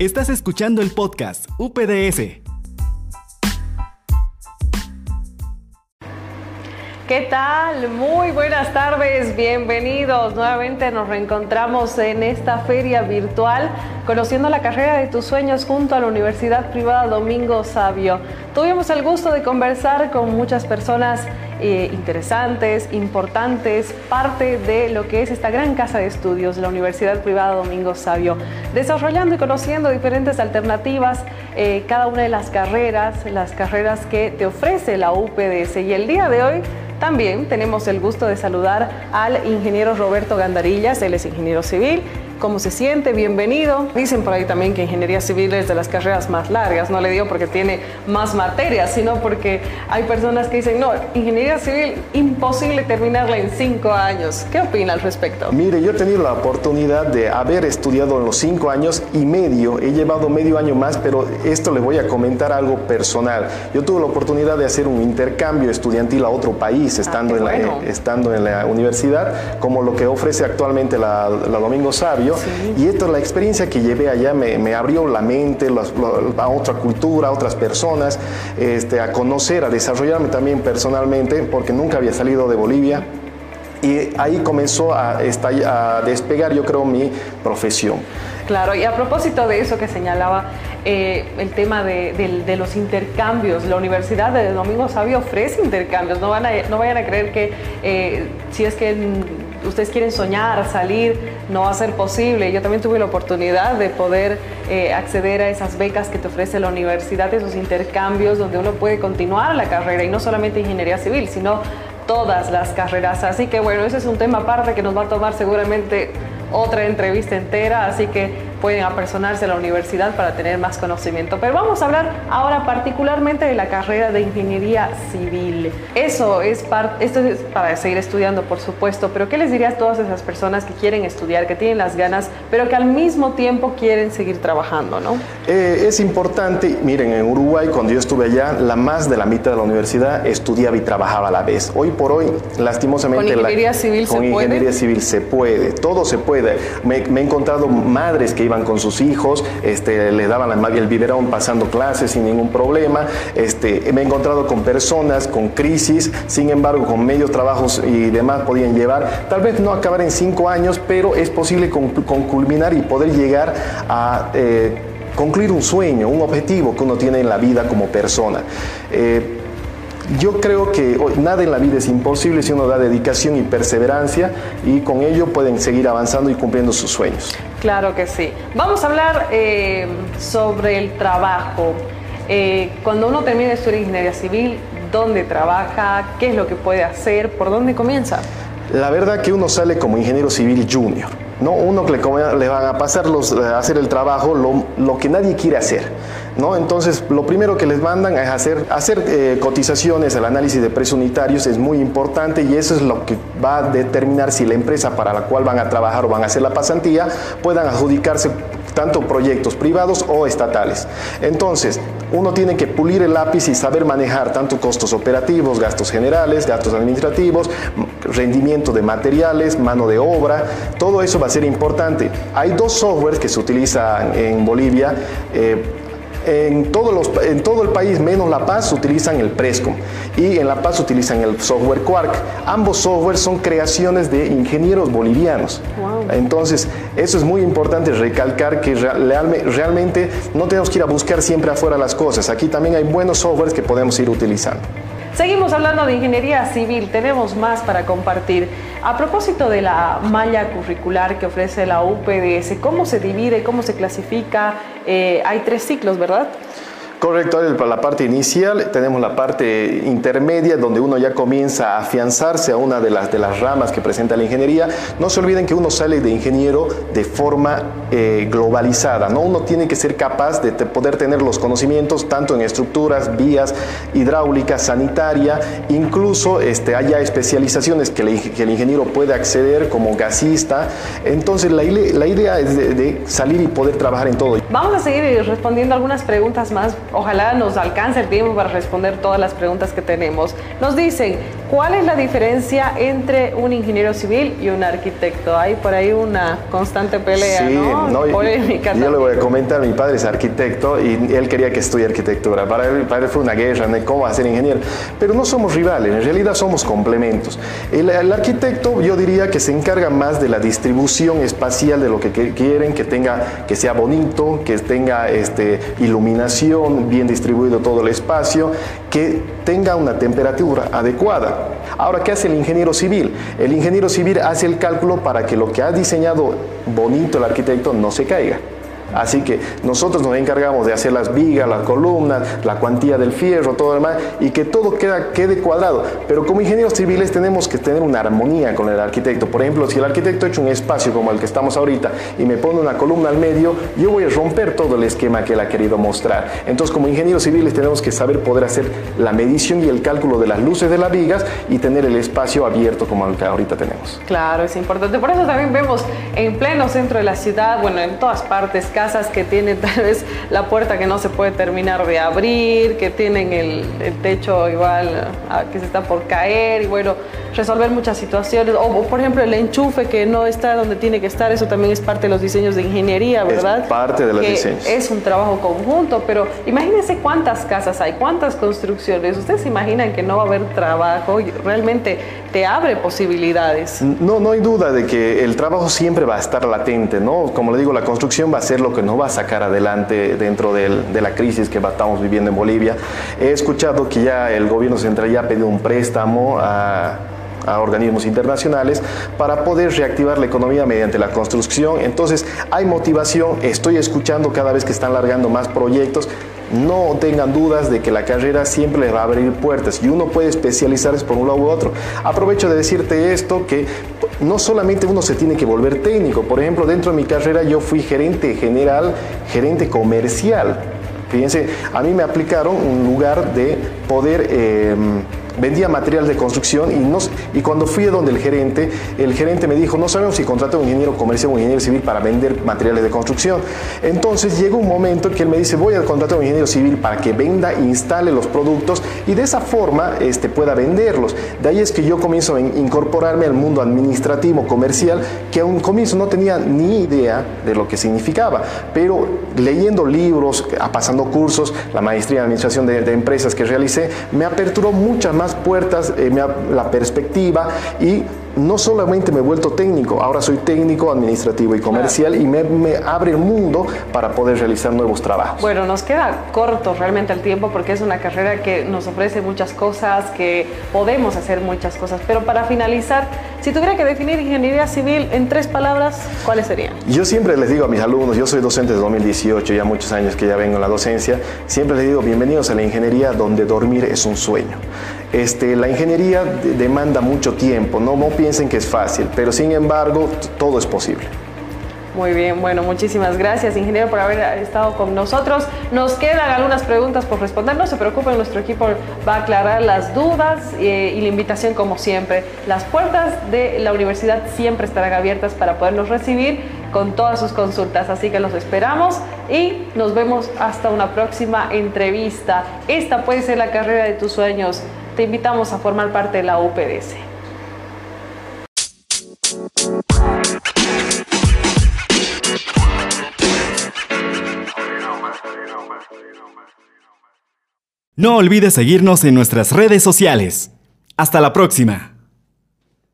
Estás escuchando el podcast UPDS. ¿Qué tal? Muy buenas tardes, bienvenidos. Nuevamente nos reencontramos en esta feria virtual conociendo la carrera de tus sueños junto a la Universidad Privada Domingo Sabio. Tuvimos el gusto de conversar con muchas personas eh, interesantes, importantes, parte de lo que es esta gran casa de estudios, la Universidad Privada Domingo Sabio, desarrollando y conociendo diferentes alternativas, eh, cada una de las carreras, las carreras que te ofrece la UPDS. Y el día de hoy también tenemos el gusto de saludar al ingeniero Roberto Gandarillas, él es ingeniero civil cómo se siente, bienvenido. Dicen por ahí también que ingeniería civil es de las carreras más largas, no le digo porque tiene más materias, sino porque hay personas que dicen, no, ingeniería civil imposible terminarla en cinco años. ¿Qué opina al respecto? Mire, yo he tenido la oportunidad de haber estudiado en los cinco años y medio, he llevado medio año más, pero esto le voy a comentar algo personal. Yo tuve la oportunidad de hacer un intercambio estudiantil a otro país, ah, estando, en, la, estando en la universidad, como lo que ofrece actualmente la, la Domingo Sabio y esto, la experiencia que llevé allá me, abrió la mente a otra cultura, a otras personas, este, a conocer, a desarrollarme también personalmente, porque nunca había salido de Bolivia. Y ahí comenzó a, a despegar, yo creo, mi profesión. Claro, y a propósito de eso que señalaba, eh, el tema de, los intercambios, la Universidad de Domingo Sabio ofrece intercambios, no, van a, no vayan a creer que eh, si es que ustedes quieren soñar, salir, no va a ser posible. Yo también tuve la oportunidad de poder eh, acceder a esas becas que te ofrece la universidad, esos intercambios donde uno puede continuar la carrera y no solamente ingeniería civil, sino todas las carreras. Así que bueno, ese es un tema aparte que nos va a tomar seguramente otra entrevista entera, así que pueden apersonarse a la universidad para tener más conocimiento. Pero vamos a hablar ahora particularmente de la carrera de ingeniería civil. Eso es esto es para seguir estudiando, por supuesto, pero ¿qué les dirías a todas esas personas que quieren estudiar, que tienen las ganas, pero que al mismo tiempo quieren seguir trabajando, no? Eh, es importante, miren, en Uruguay, cuando yo estuve allá, la más de la mitad de la universidad estudiaba y trabajaba a la vez. Hoy por hoy, lastimosamente... ¿Con ingeniería civil se puede? Con ingeniería civil se puede, todo se puede. Me, me he encontrado madres que iban con sus hijos, este, le daban el biberón pasando clases sin ningún problema. Este, me he encontrado con personas con crisis, sin embargo, con medios trabajos y demás podían llevar, tal vez no acabar en cinco años, pero es posible con, culminar y poder llegar a... Eh, concluir un sueño, un objetivo que uno tiene en la vida como persona. Eh, yo creo que nada en la vida es imposible si uno da dedicación y perseverancia y con ello pueden seguir avanzando y cumpliendo sus sueños. Claro que sí. Vamos a hablar eh, sobre el trabajo. Eh, cuando uno termina estudiar ingeniería civil, ¿dónde trabaja? ¿Qué es lo que puede hacer? ¿Por dónde comienza? La verdad que uno sale como ingeniero civil junior. ¿No? Uno que le, van a pasar los, a hacer el trabajo, lo, lo que nadie quiere hacer. ¿no? Entonces, lo primero que les mandan es hacer, hacer eh, cotizaciones, el análisis de precios unitarios es muy importante y eso es lo que va a determinar si la empresa para la cual van a trabajar o van a hacer la pasantía puedan adjudicarse tanto proyectos privados o estatales. Entonces, uno tiene que pulir el lápiz y saber manejar tanto costos operativos, gastos generales, gastos administrativos, rendimiento de materiales, mano de obra, todo eso va a ser importante. Hay dos softwares que se utilizan en Bolivia. Eh, en, todos los, en todo el país, menos La Paz, utilizan el Prescom y en La Paz utilizan el software Quark. Ambos softwares son creaciones de ingenieros bolivianos. Entonces, eso es muy importante recalcar que realmente no tenemos que ir a buscar siempre afuera las cosas. Aquí también hay buenos softwares que podemos ir utilizando. Seguimos hablando de ingeniería civil, tenemos más para compartir. A propósito de la malla curricular que ofrece la UPDS, ¿cómo se divide, cómo se clasifica? Eh, hay tres ciclos, ¿verdad? Correcto, la parte inicial, tenemos la parte intermedia donde uno ya comienza a afianzarse a una de las, de las ramas que presenta la ingeniería. No se olviden que uno sale de ingeniero de forma eh, globalizada, ¿no? Uno tiene que ser capaz de poder tener los conocimientos tanto en estructuras, vías, hidráulica, sanitaria, incluso este, haya especializaciones que, el ingeniero puede acceder como gasista. Entonces la, idea es de salir y poder trabajar en todo. Vamos a seguir respondiendo algunas preguntas más Ojalá nos alcance el tiempo para responder todas las preguntas que tenemos. Nos dicen, ¿Cuál es la diferencia entre un ingeniero civil y un arquitecto? Hay por ahí una constante pelea, sí, ¿no? Yo le voy a comentar, mi padre es arquitecto y él quería que estudie arquitectura. Para él, para fue una guerra de cómo hacer ingeniero. Pero no somos rivales, en realidad somos complementos. El, el, arquitecto yo diría que se encarga más de la distribución espacial de lo que quieren, que tenga, que sea bonito, que tenga este, iluminación, bien distribuido todo el espacio, que tenga una temperatura adecuada. Ahora, ¿qué hace el ingeniero civil? El ingeniero civil hace el cálculo para que lo que ha diseñado bonito el arquitecto no se caiga. Así que nosotros nos encargamos de hacer las vigas, las columnas, la cuantía del fierro, todo lo demás, y que todo queda, quede cuadrado. Pero como ingenieros civiles tenemos que tener una armonía con el arquitecto. Por ejemplo, si el arquitecto ha hecho un espacio como el que estamos ahorita y me pone una columna al medio, yo voy a romper todo el esquema que él ha querido mostrar. Entonces, como ingenieros civiles tenemos que saber poder hacer la medición y el cálculo de las luces de las vigas y tener el espacio abierto como el que ahorita tenemos. Claro, es importante. Por eso también vemos en pleno centro de la ciudad, bueno, en todas partes, casas que tienen tal vez la puerta que no se puede terminar de abrir, que tienen el, el techo igual que se está por caer y bueno, resolver muchas situaciones. O, por ejemplo el enchufe que no está donde tiene que estar, eso también es parte de los diseños de ingeniería, ¿verdad? Es parte de los que diseños. Es un trabajo conjunto, pero imagínense cuántas casas hay, cuántas construcciones. Ustedes se imaginan que no va a haber trabajo, y realmente te abre posibilidades. No, no hay duda de que el trabajo siempre va a estar latente, ¿no? Como le digo, la construcción va a ser lo que nos va a sacar adelante dentro del, de la crisis que estamos viviendo en Bolivia. He escuchado que ya el gobierno central ya ha pedido un préstamo a a organismos internacionales para poder reactivar la economía mediante la construcción. Entonces hay motivación, estoy escuchando cada vez que están largando más proyectos. No tengan dudas de que la carrera siempre les va a abrir puertas y uno puede especializarse por un lado u otro. Aprovecho de decirte esto que no solamente uno se tiene que volver técnico. Por ejemplo, dentro de mi carrera yo fui gerente general, gerente comercial. Fíjense, a mí me aplicaron un lugar de poder... Eh, vendía material de construcción y, no, y cuando fui a donde el gerente, el gerente me dijo, no sabemos si contrata un ingeniero comercial o un ingeniero civil para vender materiales de construcción. Entonces llegó un momento que él me dice, voy a contratar a un ingeniero civil para que venda, instale los productos y de esa forma este, pueda venderlos. De ahí es que yo comienzo a incorporarme al mundo administrativo, comercial, que a un comienzo no tenía ni idea de lo que significaba, pero leyendo libros, pasando cursos, la maestría en administración de, de empresas que realicé, me aperturó muchas más puertas, eh, la perspectiva y no solamente me he vuelto técnico, ahora soy técnico administrativo y comercial y me, me, abre el mundo para poder realizar nuevos trabajos. Bueno, nos queda corto realmente el tiempo porque es una carrera que nos ofrece muchas cosas, que podemos hacer muchas cosas, pero para finalizar, si tuviera que definir ingeniería civil en tres palabras, ¿cuáles serían? Yo siempre les digo a mis alumnos, yo soy docente de 2018, ya muchos años que ya vengo en la docencia, siempre les digo bienvenidos a la ingeniería donde dormir es un sueño. Este, la ingeniería demanda mucho tiempo, no, no piensen que es fácil, pero sin embargo todo es posible. Muy bien, bueno, muchísimas gracias, ingeniero, por haber estado con nosotros. Nos quedan algunas preguntas por responder, no se preocupen, nuestro equipo va a aclarar las dudas eh, y la invitación como siempre. Las puertas de la universidad siempre estarán abiertas para podernos recibir con todas sus consultas, así que los esperamos y nos vemos hasta una próxima entrevista. Esta puede ser la carrera de tus sueños. Te invitamos a formar parte de la UPDS. No olvides seguirnos en nuestras redes sociales. Hasta la próxima.